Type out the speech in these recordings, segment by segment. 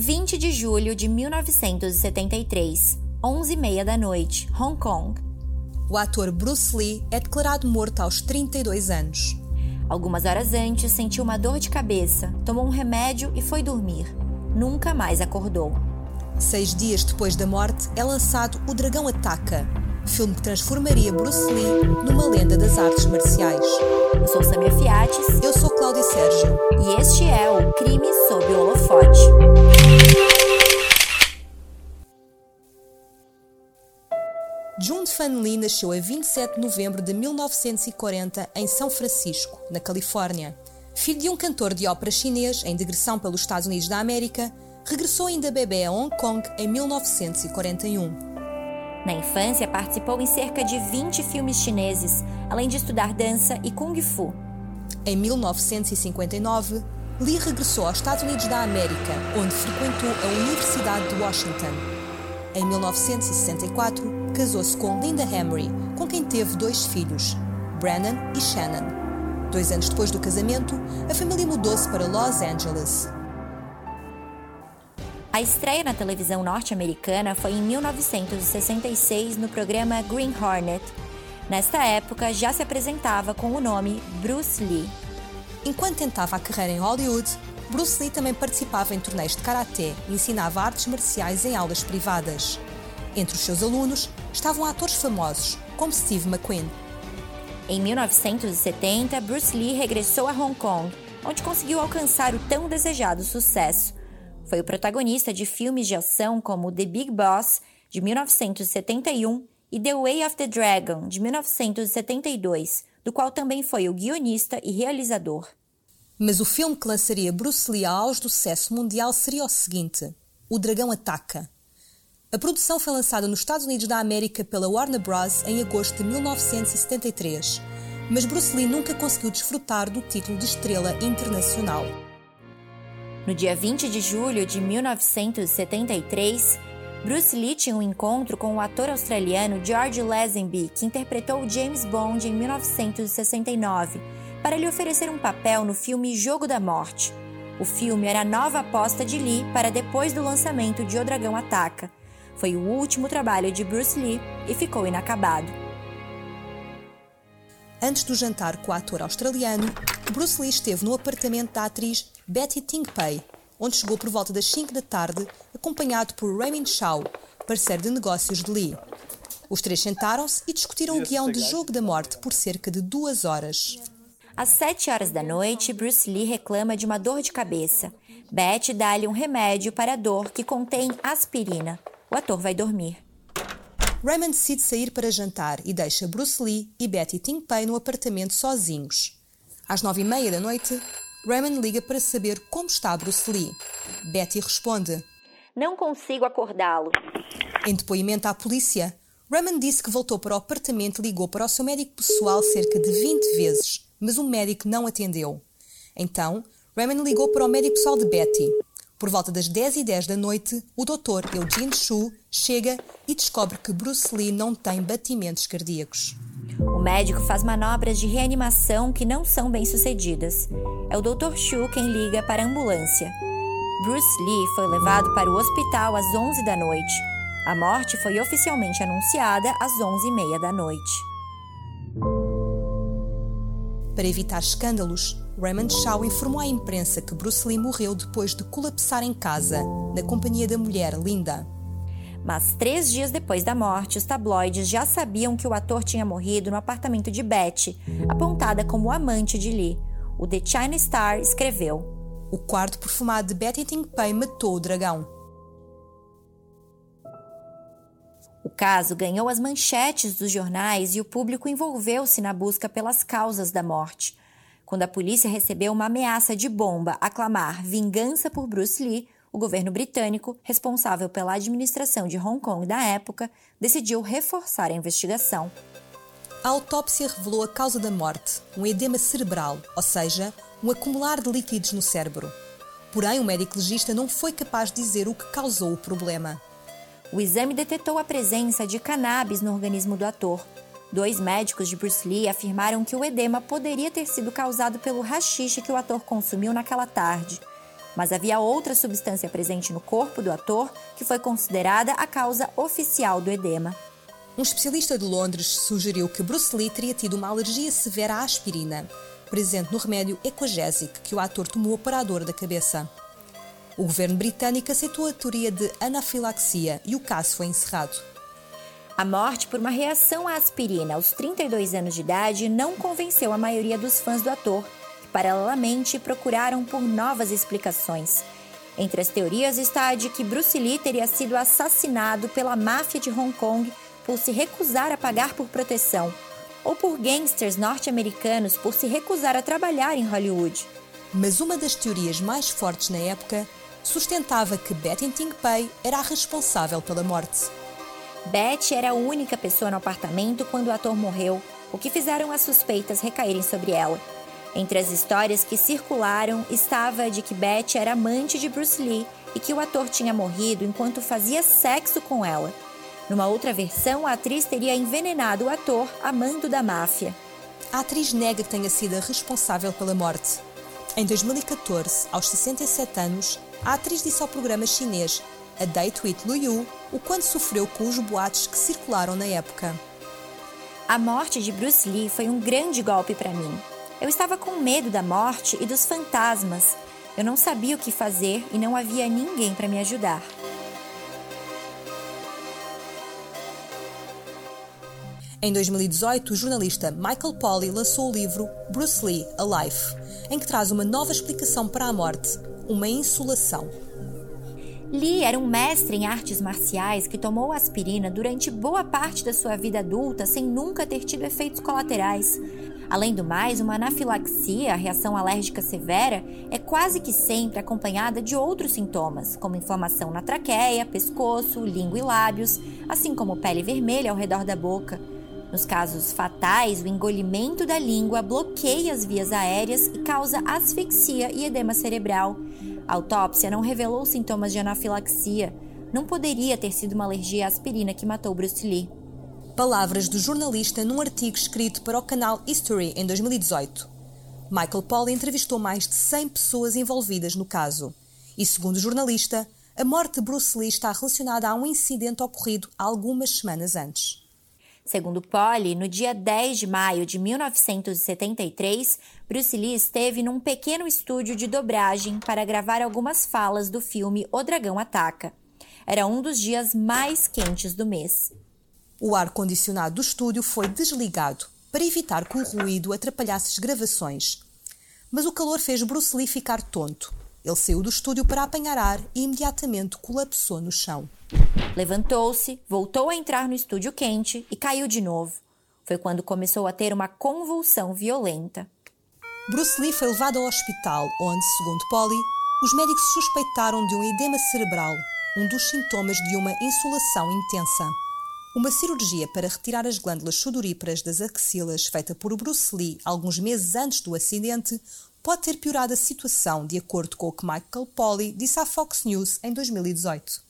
20 de julho de 1973, 11h30 da noite, Hong Kong. O ator Bruce Lee é declarado morto aos 32 anos. Algumas horas antes, sentiu uma dor de cabeça, tomou um remédio e foi dormir. Nunca mais acordou. Seis dias depois da morte, é lançado O Dragão Ataca, filme que transformaria Bruce Lee numa lenda das artes marciais. Eu sou Samia Fiates. Eu sou Cláudia Sérgio. E este é o Crime sob o Holofote. Jun Fan Lee nasceu a 27 de novembro de 1940 em São Francisco, na Califórnia. Filho de um cantor de ópera chinês em digressão pelos Estados Unidos da América, regressou ainda bebê a Hong Kong em 1941. Na infância, participou em cerca de 20 filmes chineses, além de estudar dança e kung fu. Em 1959, Lee regressou aos Estados Unidos da América, onde frequentou a Universidade de Washington. Em 1964, casou-se com Linda Emery, com quem teve dois filhos, Brandon e Shannon. Dois anos depois do casamento, a família mudou-se para Los Angeles. A estreia na televisão norte-americana foi em 1966 no programa Green Hornet. Nesta época, já se apresentava com o nome Bruce Lee. Enquanto tentava a carreira em Hollywood, Bruce Lee também participava em torneios de karaté e ensinava artes marciais em aulas privadas. Entre os seus alunos estavam atores famosos, como Steve McQueen. Em 1970, Bruce Lee regressou a Hong Kong, onde conseguiu alcançar o tão desejado sucesso. Foi o protagonista de filmes de ação como The Big Boss, de 1971, e The Way of the Dragon, de 1972, do qual também foi o guionista e realizador. Mas o filme que lançaria Bruce Lee ao auge do sucesso mundial seria o seguinte: O Dragão Ataca. A produção foi lançada nos Estados Unidos da América pela Warner Bros. em agosto de 1973, mas Bruce Lee nunca conseguiu desfrutar do título de estrela internacional. No dia 20 de julho de 1973, Bruce Lee tinha um encontro com o ator australiano George Lazenby, que interpretou James Bond em 1969, para lhe oferecer um papel no filme Jogo da Morte. O filme era a nova aposta de Lee para depois do lançamento de O Dragão Ataca, foi o último trabalho de Bruce Lee e ficou inacabado. Antes do jantar com o ator australiano, Bruce Lee esteve no apartamento da atriz Betty Tingpei, onde chegou por volta das 5 da tarde, acompanhado por Raymond Shaw, parceiro de negócios de Lee. Os três sentaram-se e discutiram o guião de Jogo da Morte por cerca de duas horas. Às sete horas da noite, Bruce Lee reclama de uma dor de cabeça. Betty dá-lhe um remédio para a dor que contém aspirina. O ator vai dormir. Raymond decide sair para jantar e deixa Bruce Lee e Betty Tingpei no apartamento sozinhos. Às nove e meia da noite, Raymond liga para saber como está Bruce Lee. Betty responde: Não consigo acordá-lo. Em depoimento à polícia, Raymond disse que voltou para o apartamento e ligou para o seu médico pessoal cerca de 20 vezes, mas o médico não atendeu. Então, Raymond ligou para o médico pessoal de Betty. Por volta das 10 e 10 da noite, o Dr. Eugene Shu chega e descobre que Bruce Lee não tem batimentos cardíacos. O médico faz manobras de reanimação que não são bem sucedidas. É o Dr. Shu quem liga para a ambulância. Bruce Lee foi levado para o hospital às 11 da noite. A morte foi oficialmente anunciada às 11h30 da noite. Para evitar escândalos, Raymond Shaw informou à imprensa que Bruce Lee morreu depois de colapsar em casa, na companhia da mulher Linda. Mas três dias depois da morte, os tabloides já sabiam que o ator tinha morrido no apartamento de Betty, apontada como amante de Lee. O The China Star escreveu: O quarto perfumado de Betty Tingpei matou o dragão. O caso ganhou as manchetes dos jornais e o público envolveu-se na busca pelas causas da morte. Quando a polícia recebeu uma ameaça de bomba a clamar vingança por Bruce Lee, o governo britânico, responsável pela administração de Hong Kong da época, decidiu reforçar a investigação. A autópsia revelou a causa da morte, um edema cerebral, ou seja, um acumular de líquidos no cérebro. Porém, o médico legista não foi capaz de dizer o que causou o problema. O exame detectou a presença de cannabis no organismo do ator. Dois médicos de Bruce Lee afirmaram que o edema poderia ter sido causado pelo rachixe que o ator consumiu naquela tarde. mas havia outra substância presente no corpo do ator que foi considerada a causa oficial do edema. Um especialista de Londres sugeriu que Bruce Lee teria tido uma alergia severa à aspirina, presente no remédio Equagesic que o ator tomou para a dor da cabeça. O governo britânico aceitou a teoria de anafilaxia e o caso foi encerrado. A morte por uma reação à aspirina aos 32 anos de idade não convenceu a maioria dos fãs do ator, que paralelamente procuraram por novas explicações. Entre as teorias está a de que Bruce Lee teria sido assassinado pela máfia de Hong Kong por se recusar a pagar por proteção, ou por gangsters norte-americanos por se recusar a trabalhar em Hollywood. Mas uma das teorias mais fortes na época sustentava que Betty Ting Pei era a responsável pela morte. Betty era a única pessoa no apartamento quando o ator morreu, o que fizeram as suspeitas recaírem sobre ela. Entre as histórias que circularam estava a de que Betty era amante de Bruce Lee e que o ator tinha morrido enquanto fazia sexo com ela. Numa outra versão, a atriz teria envenenado o ator amando da máfia. A atriz nega que tenha sido a responsável pela morte. Em 2014, aos 67 anos, a atriz disse ao programa chinês A Date with Lu Yu o quanto sofreu com os boatos que circularam na época. A morte de Bruce Lee foi um grande golpe para mim. Eu estava com medo da morte e dos fantasmas. Eu não sabia o que fazer e não havia ninguém para me ajudar. Em 2018, o jornalista Michael Polly lançou o livro Bruce Lee, A Life, em que traz uma nova explicação para a morte, uma insolação. Lee era um mestre em artes marciais que tomou aspirina durante boa parte da sua vida adulta sem nunca ter tido efeitos colaterais. Além do mais, uma anafilaxia, a reação alérgica severa, é quase que sempre acompanhada de outros sintomas, como inflamação na traqueia, pescoço, língua e lábios, assim como pele vermelha ao redor da boca. Nos casos fatais, o engolimento da língua bloqueia as vias aéreas e causa asfixia e edema cerebral. A autópsia não revelou sintomas de anafilaxia. Não poderia ter sido uma alergia à aspirina que matou Bruce Lee. Palavras do jornalista num artigo escrito para o canal History em 2018. Michael Polly entrevistou mais de 100 pessoas envolvidas no caso. E, segundo o jornalista, a morte de Bruce Lee está relacionada a um incidente ocorrido algumas semanas antes. Segundo Polly, no dia 10 de maio de 1973, Bruce Lee esteve num pequeno estúdio de dobragem para gravar algumas falas do filme O Dragão Ataca. Era um dos dias mais quentes do mês. O ar-condicionado do estúdio foi desligado para evitar que o ruído atrapalhasse as gravações. Mas o calor fez Bruce Lee ficar tonto. Ele saiu do estúdio para apanhar ar e imediatamente colapsou no chão. Levantou-se, voltou a entrar no estúdio quente e caiu de novo. Foi quando começou a ter uma convulsão violenta. Bruce Lee foi levado ao hospital, onde, segundo Polly, os médicos suspeitaram de um edema cerebral, um dos sintomas de uma insolação intensa. Uma cirurgia para retirar as glândulas sudoríparas das axilas, feita por Bruce Lee alguns meses antes do acidente, pode ter piorado a situação, de acordo com o que Michael Polly disse à Fox News em 2018.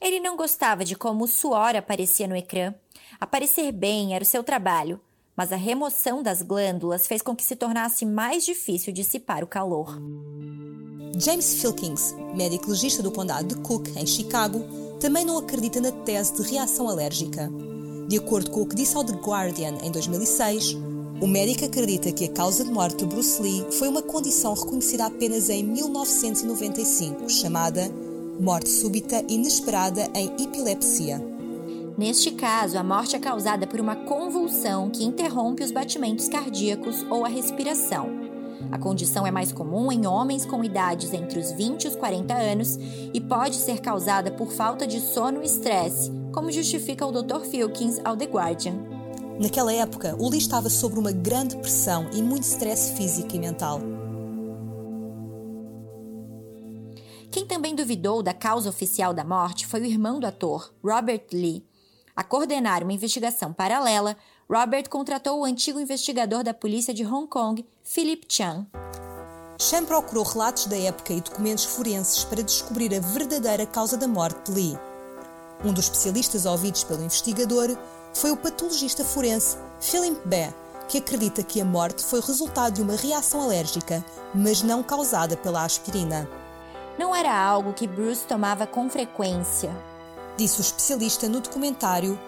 Ele não gostava de como o suor aparecia no ecrã. Aparecer bem era o seu trabalho, mas a remoção das glândulas fez com que se tornasse mais difícil dissipar o calor. James Filkins, médico legista do condado de Cook, em Chicago, também não acredita na tese de reação alérgica. De acordo com o que disse ao The Guardian em 2006, o médico acredita que a causa de morte de Bruce Lee foi uma condição reconhecida apenas em 1995, chamada morte súbita inesperada em epilepsia. Neste caso, a morte é causada por uma convulsão que interrompe os batimentos cardíacos ou a respiração. A condição é mais comum em homens com idades entre os 20 e os 40 anos e pode ser causada por falta de sono e estresse, como justifica o Dr. Filkins ao The Guardian. Naquela época, o Lee estava sob uma grande pressão e muito estresse físico e mental. Quem também duvidou da causa oficial da morte foi o irmão do ator, Robert Lee. A coordenar uma investigação paralela, Robert contratou o antigo investigador da polícia de Hong Kong, Philip Chan. Chan procurou relatos da época e documentos forenses para descobrir a verdadeira causa da morte de Lee. Um dos especialistas ouvidos pelo investigador foi o patologista forense Philip Bae, que acredita que a morte foi resultado de uma reação alérgica, mas não causada pela aspirina. não era algo que Bruce tomava com frequência. Disse o especialista no documentário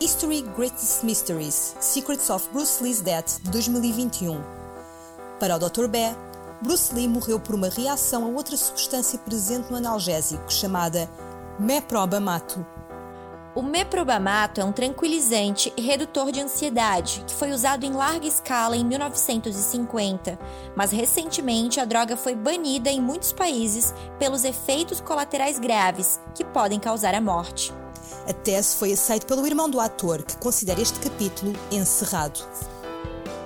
History Greatest Mysteries Secrets of Bruce Lee's Death de 2021. Para o Dr. Bé, Bruce Lee morreu por uma reação a outra substância presente no analgésico chamada meprobamato. O meprobamato é um tranquilizante e redutor de ansiedade que foi usado em larga escala em 1950, mas recentemente a droga foi banida em muitos países pelos efeitos colaterais graves que podem causar a morte. A tese foi aceita pelo irmão do ator, que considera este capítulo encerrado.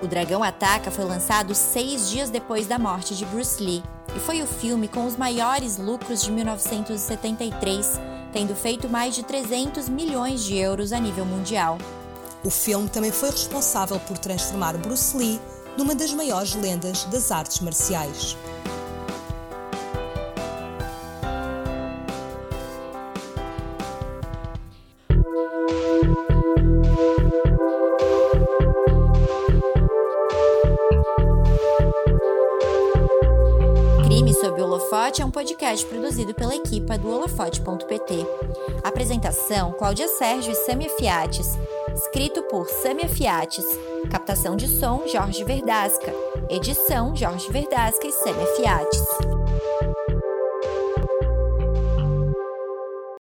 O Dragão Ataca foi lançado seis dias depois da morte de Bruce Lee e foi o filme com os maiores lucros de 1973 tendo feito mais de 300 milhões de euros a nível mundial. O filme também foi responsável por transformar Bruce Lee numa das maiores lendas das artes marciais. Holofote é um podcast produzido pela equipa do holofote.pt. Apresentação: Cláudia Sérgio e Samia Fiates. Escrito por Samia Fiates. Captação de som: Jorge Verdasca. Edição: Jorge Verdasca e Samia Fiates.